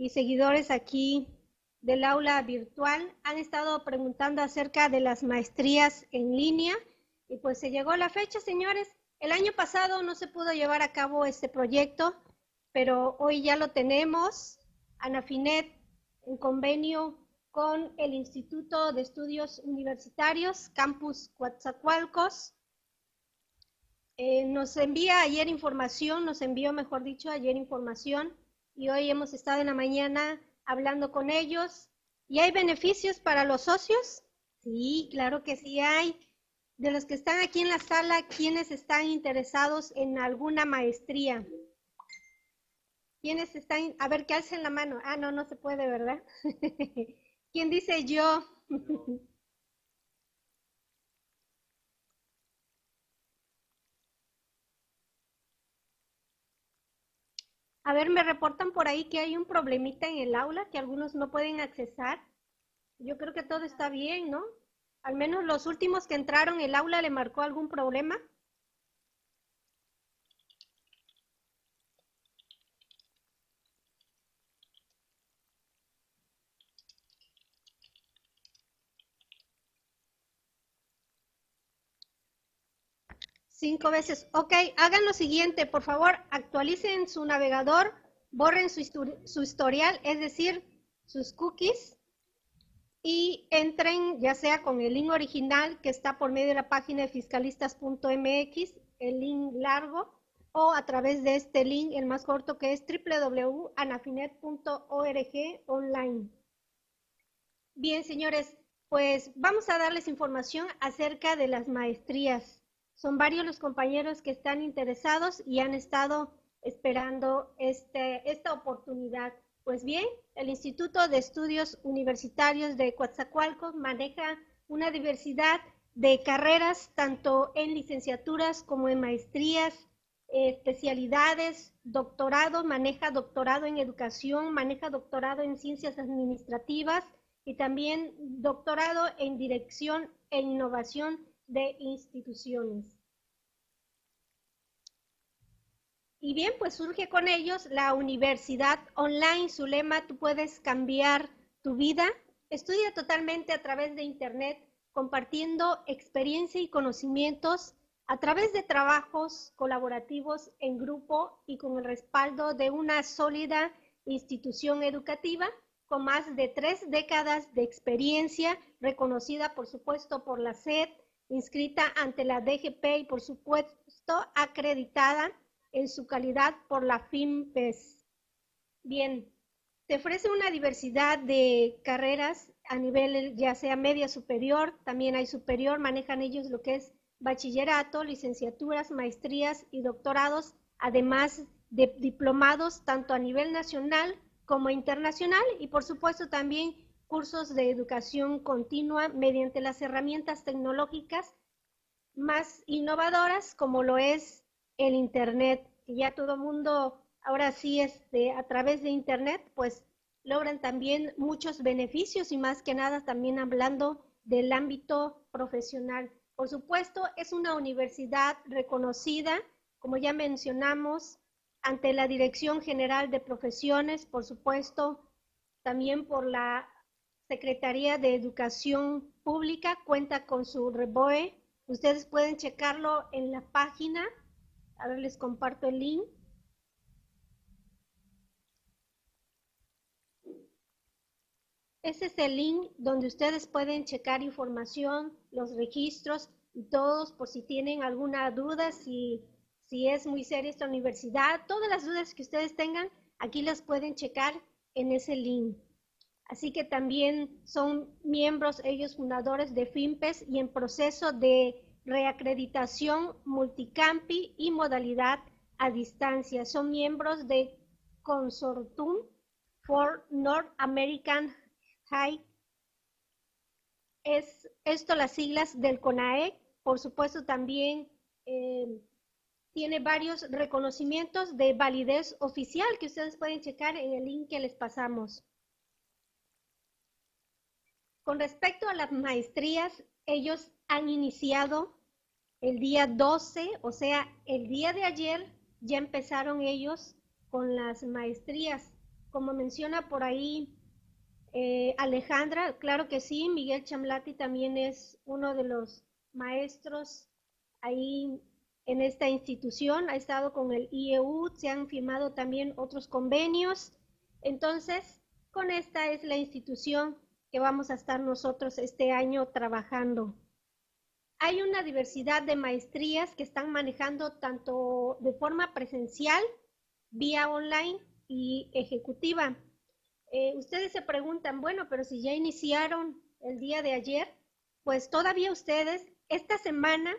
y seguidores aquí del aula virtual han estado preguntando acerca de las maestrías en línea y pues se llegó la fecha, señores. El año pasado no se pudo llevar a cabo este proyecto, pero hoy ya lo tenemos. Anafinet en convenio con el Instituto de Estudios Universitarios, Campus Coatzacoalcos. Eh, nos envía ayer información, nos envió, mejor dicho, ayer información y hoy hemos estado en la mañana hablando con ellos. ¿Y hay beneficios para los socios? Sí, claro que sí hay. De los que están aquí en la sala, ¿quiénes están interesados en alguna maestría? ¿Quiénes están? A ver, que alcen la mano. Ah, no, no se puede, ¿verdad? ¿Quién dice yo? A ver, me reportan por ahí que hay un problemita en el aula, que algunos no pueden accesar. Yo creo que todo está bien, ¿no? Al menos los últimos que entraron, ¿el aula le marcó algún problema? Cinco veces. Ok, hagan lo siguiente, por favor, actualicen su navegador, borren su, historial, es decir, sus cookies, y entren ya sea con el link original que está por medio de la página de fiscalistas.mx, el link largo, o a través de este link, el más corto que es www.anafinet.org online. Bien, señores, pues vamos a darles información acerca de las maestrías. Son varios los compañeros que están interesados y han estado esperando este, esta oportunidad. Pues bien, el Instituto de Estudios Universitarios de Coatzacoalcos maneja una diversidad de carreras, tanto en licenciaturas como en maestrías, especialidades, doctorado, maneja doctorado en educación, maneja doctorado en ciencias administrativas y también doctorado en dirección e innovación de instituciones. Y bien, pues surge con ellos la universidad online. Su lema, tú puedes cambiar tu vida. Estudia totalmente a través de Internet, compartiendo experiencia y conocimientos a través de trabajos colaborativos en grupo y con el respaldo de una sólida institución educativa con más de tres décadas de experiencia, reconocida por supuesto por la SED, inscrita ante la DGP y por supuesto acreditada en su calidad por la FIMPES. Bien, te ofrece una diversidad de carreras a nivel ya sea media superior, también hay superior, manejan ellos lo que es bachillerato, licenciaturas, maestrías y doctorados, además de diplomados tanto a nivel nacional como internacional y por supuesto también cursos de educación continua mediante las herramientas tecnológicas más innovadoras como lo es el Internet, ya todo mundo ahora sí este, a través de Internet pues logran también muchos beneficios y más que nada también hablando del ámbito profesional. Por supuesto, es una universidad reconocida, como ya mencionamos, ante la Dirección General de Profesiones, por supuesto, también por la Secretaría de Educación Pública cuenta con su REBOE. Ustedes pueden checarlo en la página. Ahora les comparto el link. Ese es el link donde ustedes pueden checar información, los registros y todos por si tienen alguna duda, si, si es muy seria esta universidad. Todas las dudas que ustedes tengan, aquí las pueden checar en ese link. Así que también son miembros ellos fundadores de FIMPES y en proceso de reacreditación multicampi y modalidad a distancia. Son miembros de Consortium for North American High. Es esto las siglas del CONAEC. Por supuesto también eh, tiene varios reconocimientos de validez oficial que ustedes pueden checar en el link que les pasamos. Con respecto a las maestrías, ellos han iniciado el día 12, o sea, el día de ayer ya empezaron ellos con las maestrías. como menciona por ahí eh, Alejandra, claro que sí, Miguel Chamlati también es uno de los maestros ahí en esta institución, ha estado con el IEU, se han firmado también otros convenios. Entonces, con esta es la institución que vamos a estar nosotros este año trabajando. Hay una diversidad de maestrías que están manejando tanto de forma presencial, vía online y ejecutiva. Eh, ustedes se preguntan, bueno, pero si ya iniciaron el día de ayer, pues todavía ustedes esta semana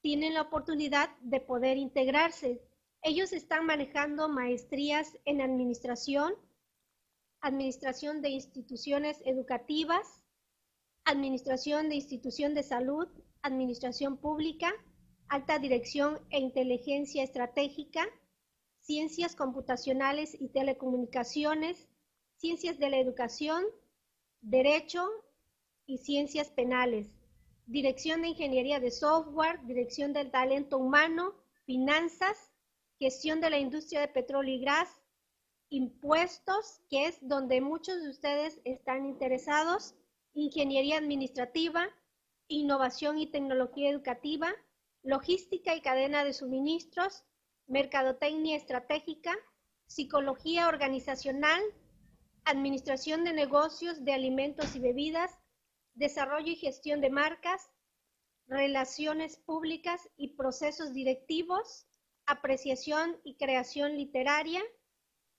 tienen la oportunidad de poder integrarse. Ellos están manejando maestrías en administración, administración de instituciones educativas, administración de institución de salud, administración pública, alta dirección e inteligencia estratégica, ciencias computacionales y telecomunicaciones, ciencias de la educación, derecho y ciencias penales, dirección de ingeniería de software, dirección del talento humano, finanzas, gestión de la industria de petróleo y gas, impuestos, que es donde muchos de ustedes están interesados, ingeniería administrativa, innovación y tecnología educativa, logística y cadena de suministros, mercadotecnia estratégica, psicología organizacional, administración de negocios de alimentos y bebidas, desarrollo y gestión de marcas, relaciones públicas y procesos directivos, apreciación y creación literaria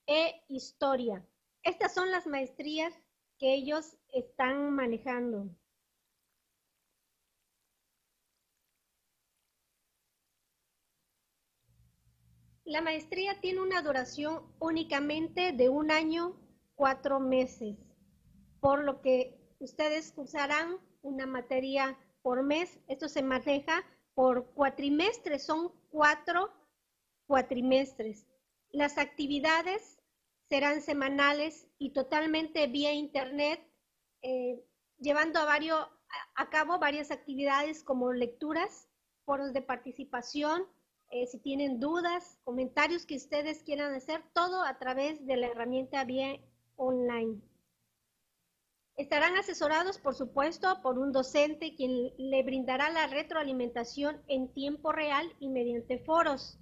e historia. Estas son las maestrías que ellos están manejando. La maestría tiene una duración únicamente de un año cuatro meses, por lo que ustedes cursarán una materia por mes. Esto se maneja por cuatrimestres, son cuatro cuatrimestres. Las actividades serán semanales y totalmente vía internet, eh, llevando a, cabo varias actividades como lecturas, foros de participación, eh, si tienen dudas, comentarios que ustedes quieran hacer, todo a través de la herramienta vía online. Estarán asesorados, por supuesto, por un docente quien le brindará la retroalimentación en tiempo real y mediante foros.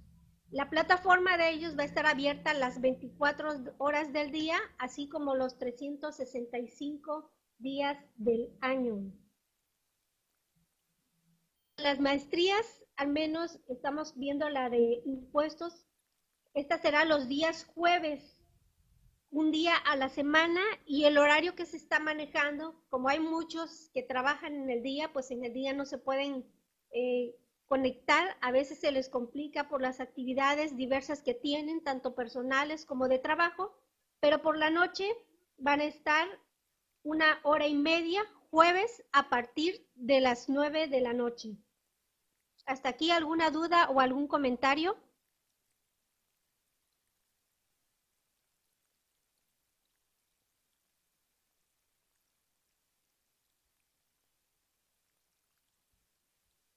La plataforma de ellos va a estar abierta las 24 horas del día, así como los 365 días del año. Las maestrías, al menos estamos viendo la de impuestos, esta será los días jueves un día a la semana y el horario que se está manejando, como hay muchos que trabajan en el día, pues en el día no se pueden eh, conectar, a veces se les complica por las actividades diversas que tienen, tanto personales como de trabajo, pero por la noche van a estar una hora y media jueves a partir de las nueve de la noche. ¿Hasta aquí alguna duda o algún comentario?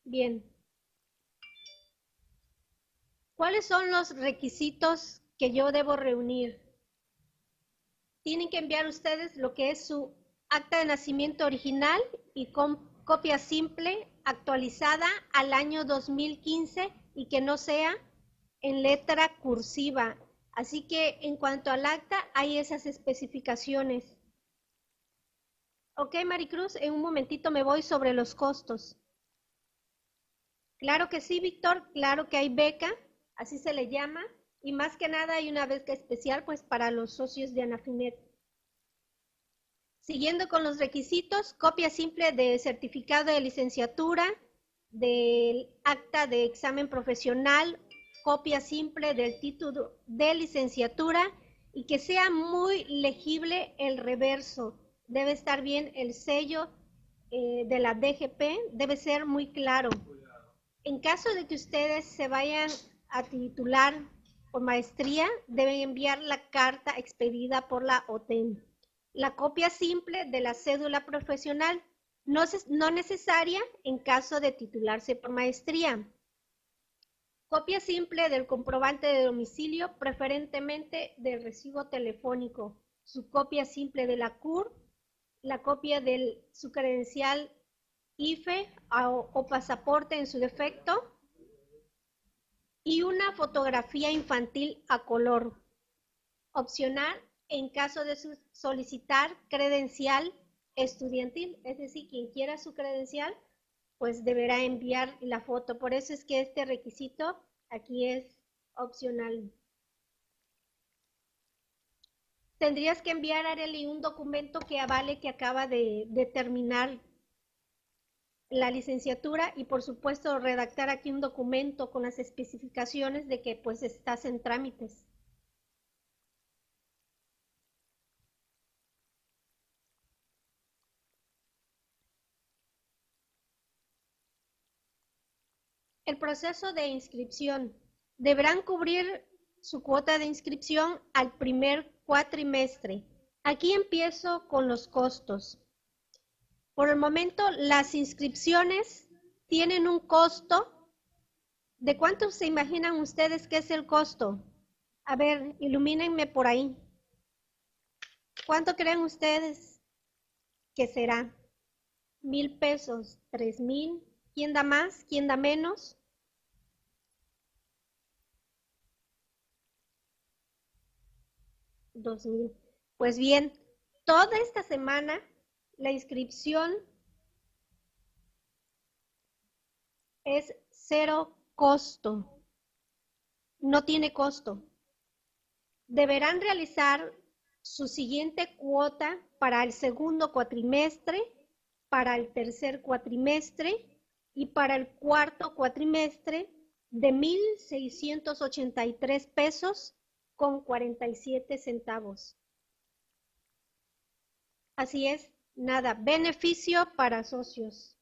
Bien. ¿Cuáles son los requisitos que yo debo reunir? Tienen que enviar ustedes lo que es su acta de nacimiento original y copia simple actualizada al año 2015 y que no sea en letra cursiva. Así que en cuanto al acta, hay esas especificaciones. Ok, Maricruz, en un momentito me voy sobre los costos. Claro que sí, Víctor, claro que hay beca, así se le llama, y más que nada hay una beca especial pues para los socios de Anafinet. Siguiendo con los requisitos, copia simple de certificado de licenciatura, del acta de examen profesional, copia simple del título de licenciatura y que sea muy legible el reverso. Debe estar bien el sello eh, de la DGP, debe ser muy claro en caso de que ustedes se vayan a titular por maestría, deben enviar la carta expedida por la OTEN. La copia simple de la cédula profesional, no, no necesaria en caso de titularse por maestría. Copia simple del comprobante de domicilio, preferentemente del recibo telefónico. Su copia simple de la CUR, la copia de su credencial IFE o, o pasaporte en su defecto y una fotografía infantil a color. Opcional en caso de solicitar credencial estudiantil, es decir, quien quiera su credencial pues deberá enviar la foto. Por eso es que este requisito aquí es opcional. Tendrías que enviar, Areli, un documento que avale que acaba de, de terminar la licenciatura y por supuesto redactar aquí un documento con las especificaciones de que pues estás en trámites. El proceso de inscripción. Deberán cubrir su cuota de inscripción al primer cuatrimestre. Aquí empiezo con los costos. Por el momento, las inscripciones tienen un costo. ¿De cuánto se imaginan ustedes que es el costo? A ver, ilumínenme por ahí. ¿Cuánto creen ustedes que será? Mil pesos, tres mil, ¿Quién da más? ¿Quién da menos? Dos mil. Pues bien, toda esta semana la inscripción es cero costo. No tiene costo. Deberán realizar su siguiente cuota para el segundo cuatrimestre, para el tercer cuatrimestre y para el cuarto cuatrimestre de 1.683 pesos con 47 centavos. Así es, nada, beneficio para socios.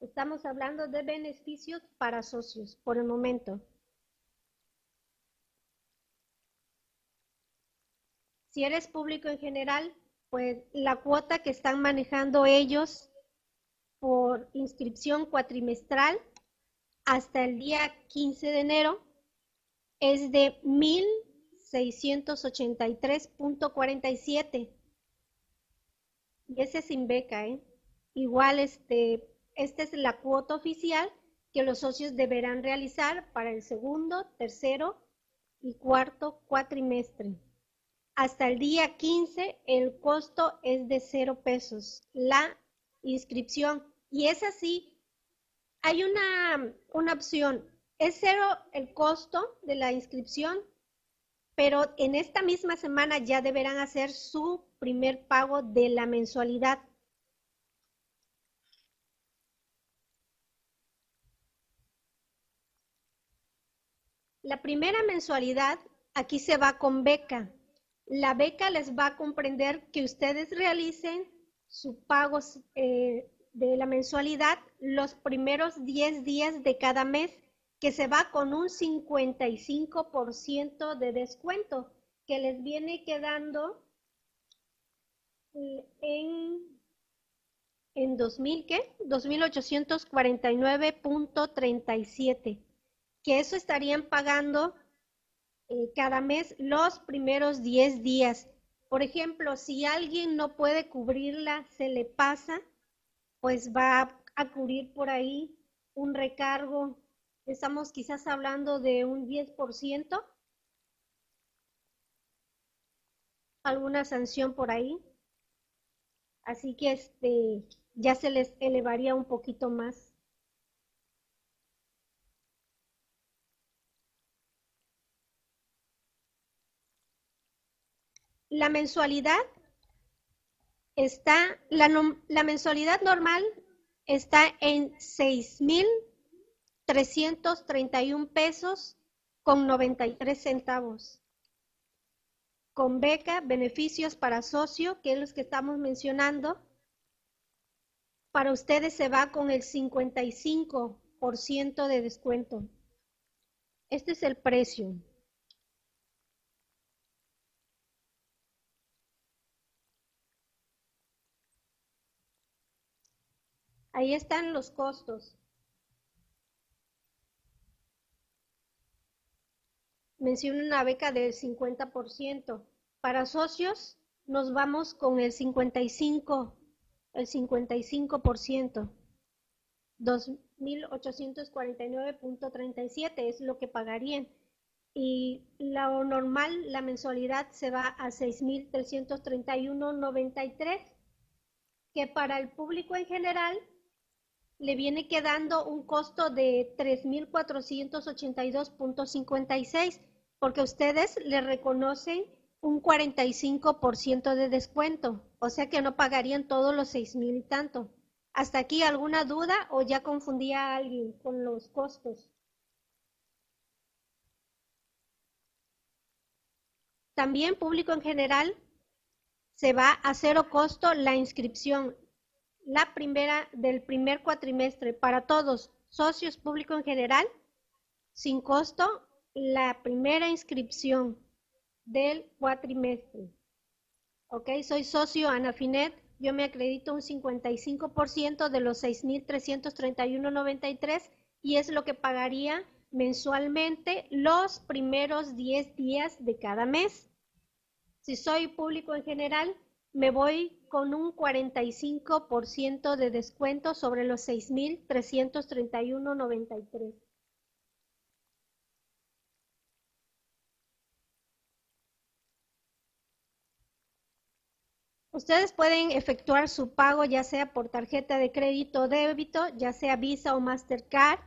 Estamos hablando de beneficios para socios por el momento. Si eres público en general, pues la cuota que están manejando ellos por inscripción cuatrimestral hasta el día 15 de enero es de 1.683.47. Y ese sin beca, ¿eh? Igual, este, esta es la cuota oficial que los socios deberán realizar para el segundo, tercero y cuarto cuatrimestre. Hasta el día 15 el costo es de cero pesos. La inscripción. Y es así. Hay una, una opción. Es cero el costo de la inscripción, pero en esta misma semana ya deberán hacer su primer pago de la mensualidad. La primera mensualidad aquí se va con beca. La beca les va a comprender que ustedes realicen su pago eh, de la mensualidad los primeros 10 días de cada mes, que se va con un 55% de descuento, que les viene quedando en, en 2000, ¿qué? 2.849.37, que eso estarían pagando eh, cada mes los primeros 10 días. Por ejemplo, si alguien no puede cubrirla, se le pasa, pues va a cubrir por ahí un recargo. Estamos quizás hablando de un 10%. Alguna sanción por ahí. Así que este ya se les elevaría un poquito más. la mensualidad está, la, la mensualidad normal está en 6.331 pesos con 93 centavos. Con beca, beneficios para socio, que es los que estamos mencionando, para ustedes se va con el 55% de descuento. Este es el precio. Ahí están los costos. Menciona una beca del 50%. Para socios nos vamos con el 55, el 55%. 2.849.37 es lo que pagarían. Y lo normal, la mensualidad se va a 6.331.93, que para el público en general le viene quedando un costo de 3.482.56, porque ustedes le reconocen un 45% de descuento, o sea que no pagarían todos los 6.000 y tanto. ¿Hasta aquí alguna duda o ya confundía a alguien con los costos? También público en general se va a cero costo la inscripción, la primera del primer cuatrimestre para todos, socios público en general, sin costo la primera inscripción del cuatrimestre. Ok, soy socio Anafinet, yo me acredito un 55% de los 6.331.93 y es lo que pagaría mensualmente los primeros 10 días de cada mes. Si soy público en general, me voy con un 45% de descuento sobre los 6.331.93. Ustedes pueden efectuar su pago ya sea por tarjeta de crédito o débito, ya sea Visa o Mastercard,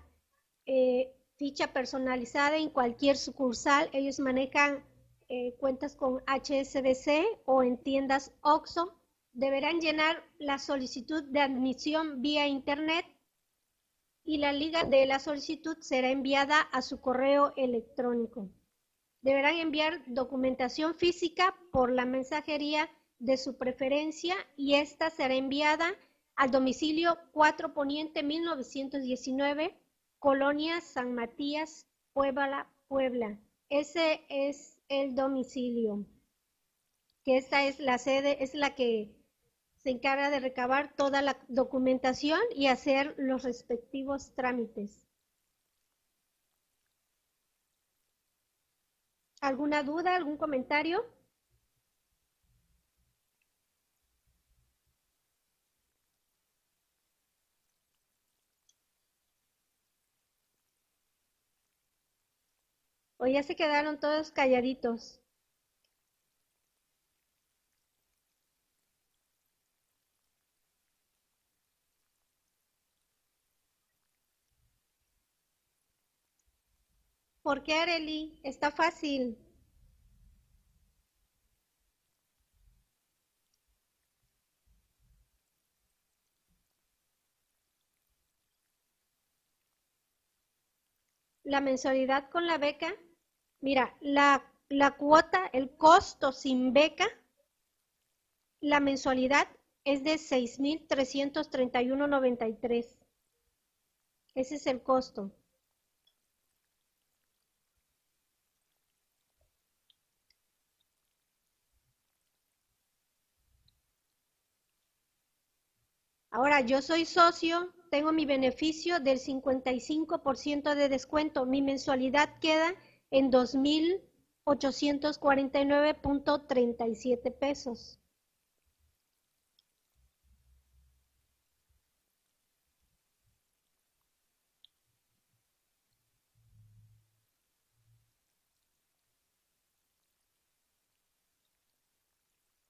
eh, ficha personalizada en cualquier sucursal. Ellos manejan eh, cuentas con HSBC o en tiendas OXO. Deberán llenar la solicitud de admisión vía Internet y la liga de la solicitud será enviada a su correo electrónico. Deberán enviar documentación física por la mensajería de su preferencia y esta será enviada al domicilio 4 Poniente 1919, Colonia San Matías, Puebla, Puebla. Ese es el domicilio. Que esta es la sede, es la que se encarga de recabar toda la documentación y hacer los respectivos trámites. ¿Alguna duda, algún comentario? O ya se quedaron todos calladitos. ¿Por qué, Areli? Está fácil. La mensualidad con la beca Mira, la, cuota, el costo sin beca, la mensualidad es de 6.331.93. Ese es el costo. Ahora, yo soy socio, tengo mi beneficio del 55% de descuento. Mi mensualidad queda en 2.849.37 pesos.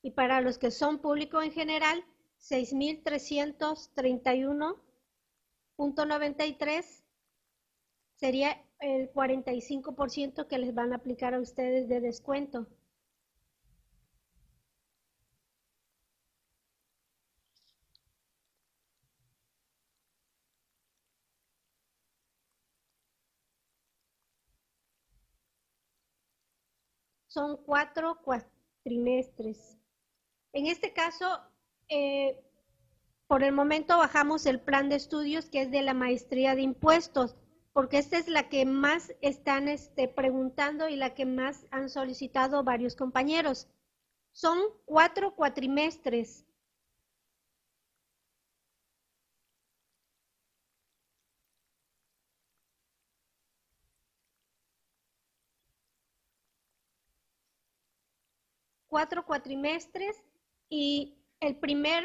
Y para los que son público en general, 6.331.93 sería el 45% que les van a aplicar a ustedes de descuento. Son cuatro cuatrimestres. En este caso, eh, por el momento bajamos el plan de estudios que es de la maestría de impuestos porque esta es la que más están este, preguntando y la que más han solicitado varios compañeros. Son cuatro cuatrimestres. cuatro cuatrimestres y el primer,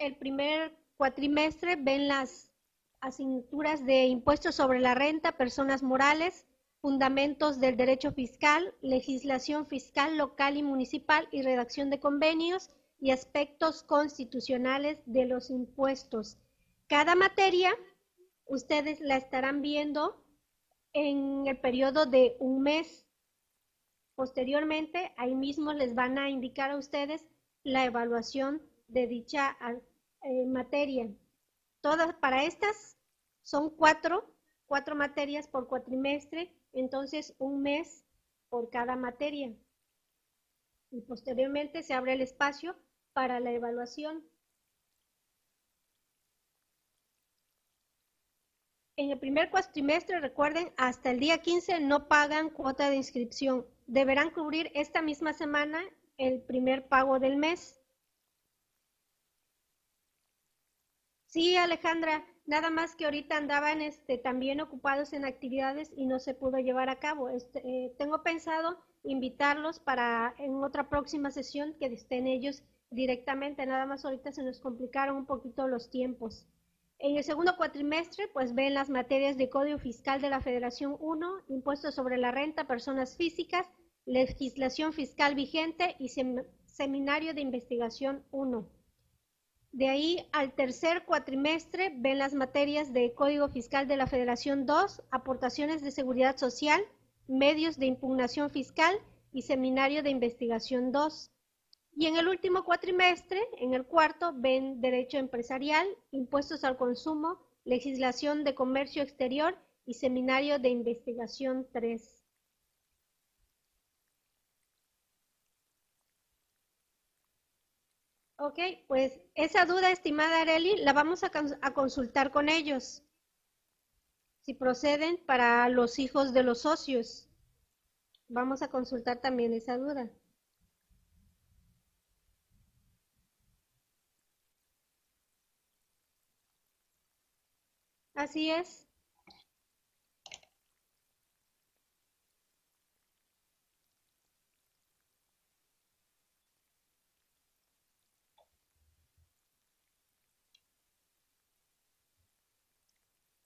el primer cuatrimestre ven las asignaturas de impuestos sobre la renta, personas morales, fundamentos del derecho fiscal, legislación fiscal local y municipal y redacción de convenios y aspectos constitucionales de los impuestos. Cada materia ustedes la estarán viendo en el periodo de un mes. Posteriormente, ahí mismo les van a indicar a ustedes la evaluación de dicha eh, materia. Todas para estas son cuatro, cuatro materias por cuatrimestre, entonces un mes por cada materia. Y posteriormente se abre el espacio para la evaluación. En el primer cuatrimestre, recuerden, hasta el día 15 no pagan cuota de inscripción. Deberán cubrir esta misma semana el primer pago del mes. Sí, Alejandra, nada más que ahorita andaban este, también ocupados en actividades y no se pudo llevar a cabo. Este, eh, tengo pensado invitarlos para en otra próxima sesión que estén ellos directamente, nada más ahorita se nos complicaron un poquito los tiempos. En el segundo cuatrimestre, pues ven las materias de Código Fiscal de la Federación 1, Impuestos sobre la Renta, Personas Físicas, Legislación Fiscal Vigente y Seminario de Investigación 1. De ahí al tercer cuatrimestre ven las materias de Código Fiscal de la Federación 2, Aportaciones de Seguridad Social, Medios de Impugnación Fiscal y Seminario de Investigación 2. Y en el último cuatrimestre, en el cuarto, ven Derecho Empresarial, Impuestos al Consumo, Legislación de Comercio Exterior y Seminario de Investigación 3. Ok, pues esa duda, estimada Areli, la vamos a, a consultar con ellos. Si proceden para los hijos de los socios. Vamos a consultar también esa duda. Así es.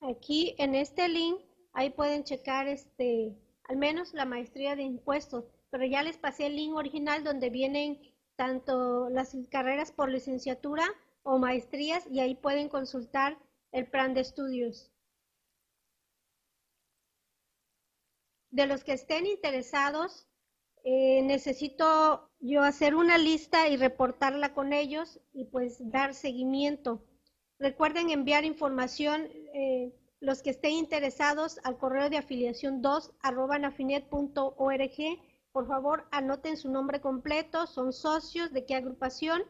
Aquí en este link, ahí pueden checar este, al menos la maestría de impuestos, pero ya les pasé el link original donde vienen tanto las carreras por licenciatura o maestrías y ahí pueden consultar el plan de estudios. De los que estén interesados, eh, necesito yo hacer una lista y reportarla con ellos y pues dar seguimiento. Recuerden enviar información, eh, los que estén interesados, al correo de afiliación 2 arroba nafinet.org. Por favor, anoten su nombre completo, son socios de qué agrupación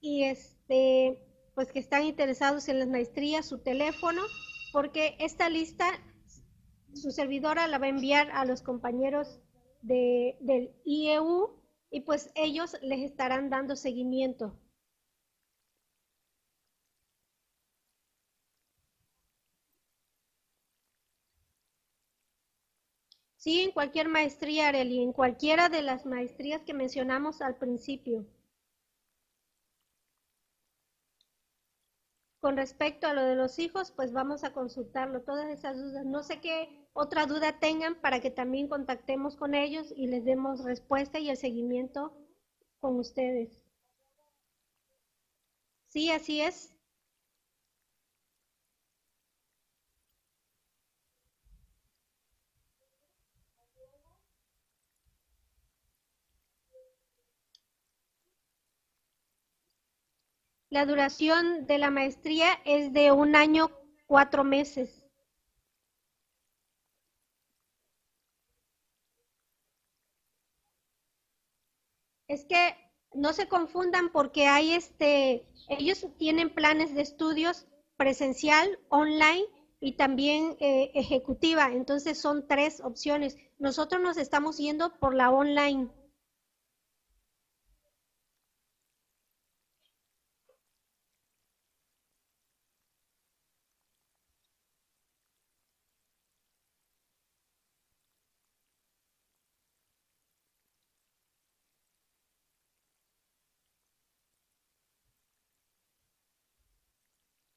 y este pues que están interesados en las maestrías, su teléfono, porque esta lista su servidora la va a enviar a los compañeros de, del IEU y pues ellos les estarán dando seguimiento. Sí, en cualquier maestría, Arely, en cualquiera de las maestrías que mencionamos al principio. Con respecto a lo de los hijos, pues vamos a consultarlo, todas esas dudas. No sé qué otra duda tengan para que también contactemos con ellos y les demos respuesta y el seguimiento con ustedes. Sí, así es. La duración de la maestría es de un año, cuatro meses. Es que no se confundan porque hay este, ellos tienen planes de estudios presencial, online y también eh, ejecutiva. Entonces son tres opciones. Nosotros nos estamos yendo por la online.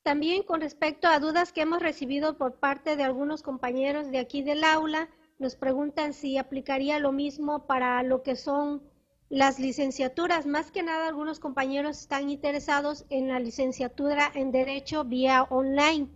También con respecto a dudas que hemos recibido por parte de algunos compañeros de aquí del aula, nos preguntan si aplicaría lo mismo para lo que son las licenciaturas. Más que nada, algunos compañeros están interesados en la licenciatura en Derecho vía online.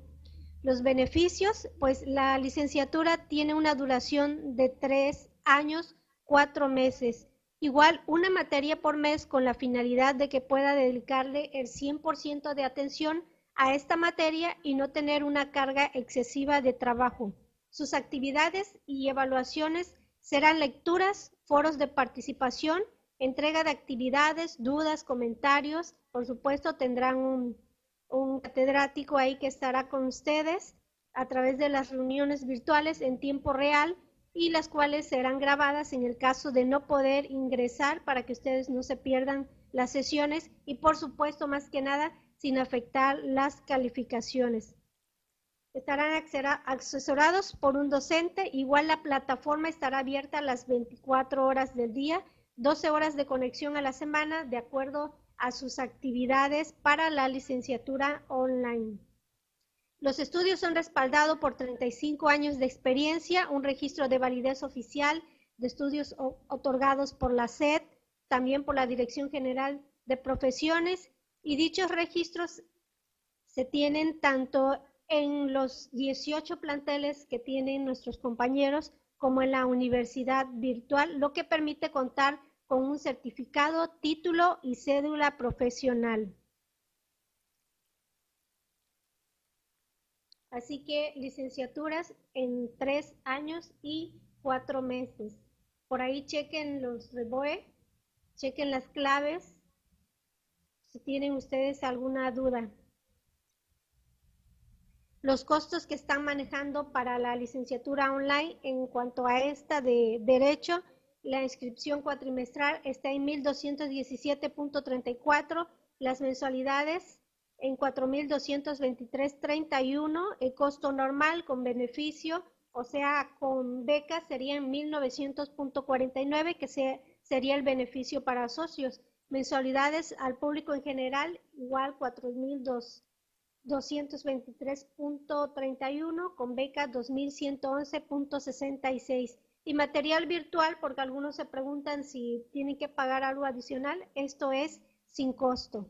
Los beneficios, pues la licenciatura tiene una duración de tres años, cuatro meses. Igual una materia por mes con la finalidad de que pueda dedicarle el 100% de atención a esta materia y no tener una carga excesiva de trabajo. Sus actividades y evaluaciones serán lecturas, foros de participación, entrega de actividades, dudas, comentarios. Por supuesto, tendrán un, un catedrático ahí que estará con ustedes a través de las reuniones virtuales en tiempo real y las cuales serán grabadas en el caso de no poder ingresar para que ustedes no se pierdan las sesiones y por supuesto más que nada sin afectar las calificaciones. Estarán asesorados por un docente, igual la plataforma estará abierta las 24 horas del día, 12 horas de conexión a la semana de acuerdo a sus actividades para la licenciatura online. Los estudios son respaldados por 35 años de experiencia, un registro de validez oficial de estudios otorgados por la SED, también por la Dirección General de Profesiones, y dichos registros se tienen tanto en los 18 planteles que tienen nuestros compañeros como en la universidad virtual, lo que permite contar con un certificado, título y cédula profesional. Así que licenciaturas en tres años y cuatro meses. Por ahí chequen los REBOE, chequen las claves, si tienen ustedes alguna duda. Los costos que están manejando para la licenciatura online en cuanto a esta de derecho la inscripción cuatrimestral está en 1.217.34, las mensualidades en 4.223.31, el costo normal con beneficio, o sea, con becas sería en 1.900.49, que sería el beneficio para socios. Mensualidades al público en general, igual 4.223.31, con beca 2.111.66. Y material virtual, porque algunos se preguntan si tienen que pagar algo adicional, esto es sin costo.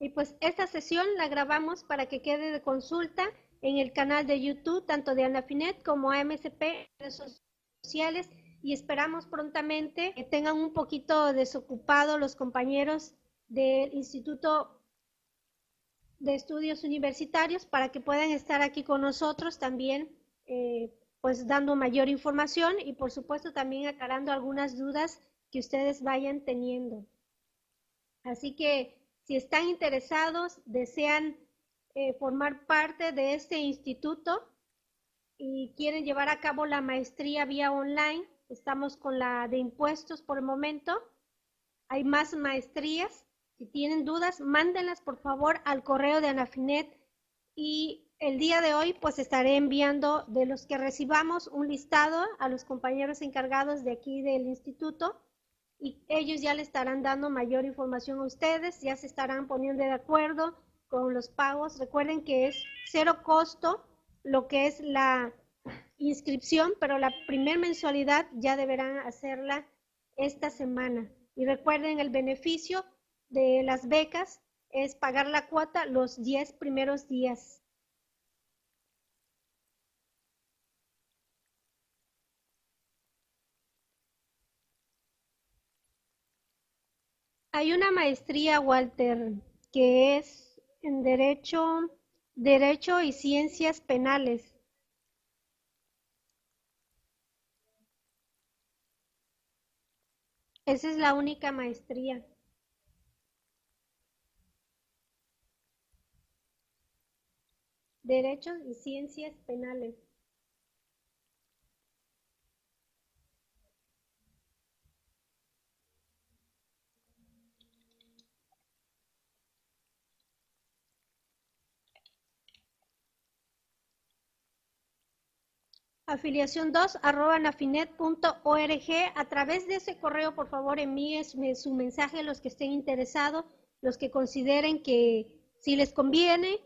Y pues esta sesión la grabamos para que quede de consulta en el canal de YouTube, tanto de Anafinet como AMSP en redes sociales. Y esperamos prontamente que tengan un poquito desocupado los compañeros del Instituto de estudios universitarios para que puedan estar aquí con nosotros también, eh, pues dando mayor información y por supuesto también aclarando algunas dudas que ustedes vayan teniendo. Así que si están interesados, desean eh, formar parte de este instituto y quieren llevar a cabo la maestría vía online, estamos con la de impuestos por el momento. Hay más maestrías. Si tienen dudas, mándenlas por favor al correo de Anafinet. Y el día de hoy pues estaré enviando de los que recibamos un listado a los compañeros encargados de aquí del instituto y ellos ya le estarán dando mayor información a ustedes, ya se estarán poniendo de acuerdo con los pagos. Recuerden que es cero costo lo que es la inscripción, pero la primer mensualidad ya deberán hacerla esta semana. Y recuerden el beneficio de las becas es pagar la cuota los 10 primeros días. Hay una maestría, Walter, que es en Derecho, Derecho y Ciencias Penales. Esa es la única maestría. Derechos y Ciencias Penales. Afiliación 2 arroba nafinet.org. A través de ese correo, por favor, envíenme su mensaje los que estén interesados, los que consideren que si les conviene,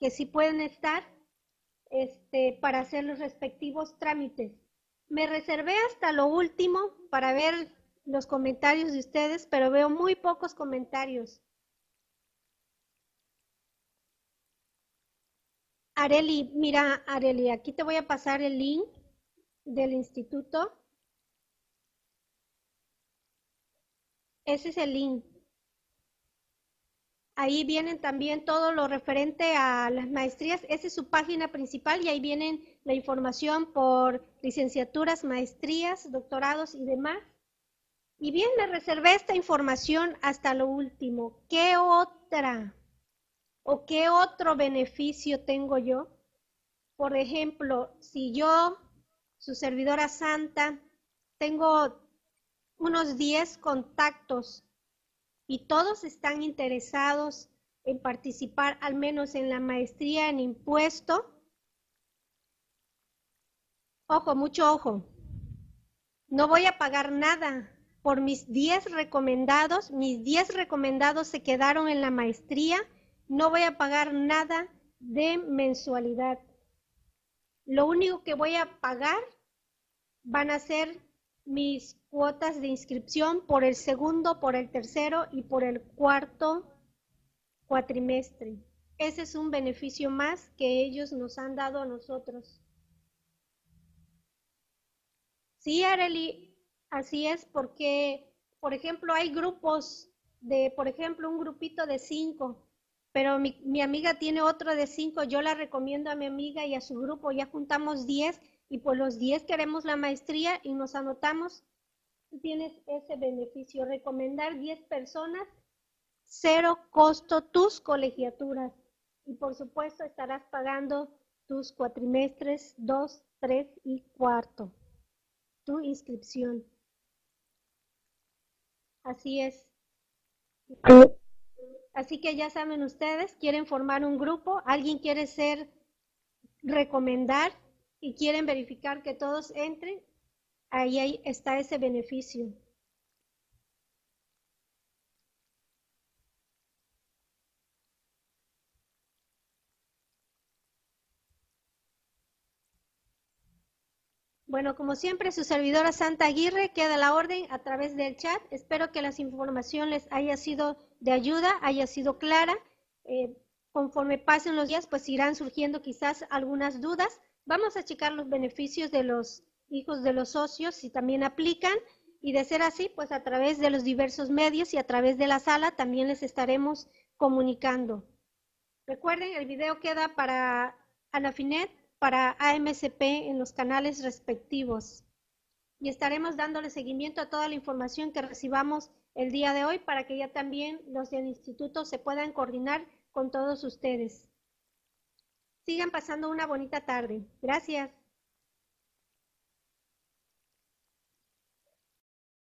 que sí pueden estar este, para hacer los respectivos trámites. Me reservé hasta lo último para ver los comentarios de ustedes, pero veo muy pocos comentarios. Areli, mira, Areli, aquí te voy a pasar el link del instituto. Ese es el link. Ahí vienen también todo lo referente a las maestrías. Esa es su página principal y ahí vienen la información por licenciaturas, maestrías, doctorados y demás. Y bien, me reservé esta información hasta lo último. ¿Qué otra o qué otro beneficio tengo yo? Por ejemplo, si yo, su servidora santa, tengo unos 10 contactos y todos están interesados en participar al menos en la maestría en impuesto, ojo, mucho ojo, no voy a pagar nada por mis 10 recomendados, mis 10 recomendados se quedaron en la maestría, no voy a pagar nada de mensualidad. Lo único que voy a pagar van a ser mis cuotas de inscripción por el segundo, por el tercero y por el cuarto cuatrimestre. Ese es un beneficio más que ellos nos han dado a nosotros. Sí, Areli, así es porque, por ejemplo, hay grupos de, por ejemplo, un grupito de cinco, pero mi, mi amiga tiene otro de cinco, yo la recomiendo a mi amiga y a su grupo, ya juntamos diez y por los 10 queremos la maestría y nos anotamos, tú tienes ese beneficio, recomendar 10 personas, cero costo tus colegiaturas y por supuesto estarás pagando tus cuatrimestres 2, 3 y cuarto, tu inscripción. Así es. Así que ya saben ustedes, quieren formar un grupo, alguien quiere ser, recomendar, y quieren verificar que todos entren, ahí, está ese beneficio. Bueno, como siempre, su servidora Santa Aguirre queda la orden a través del chat. Espero que las informaciones les haya sido de ayuda, haya sido clara. Eh, conforme pasen los días, pues irán surgiendo quizás algunas dudas. Vamos a checar los beneficios de los hijos de los socios, si también aplican, y de ser así, pues a través de los diversos medios y a través de la sala también les estaremos comunicando. Recuerden, el video queda para Anafinet, para AMCP en los canales respectivos. Y estaremos dándole seguimiento a toda la información que recibamos el día de hoy para que ya también los del instituto se puedan coordinar con todos ustedes. Sigan pasando una bonita tarde. Gracias.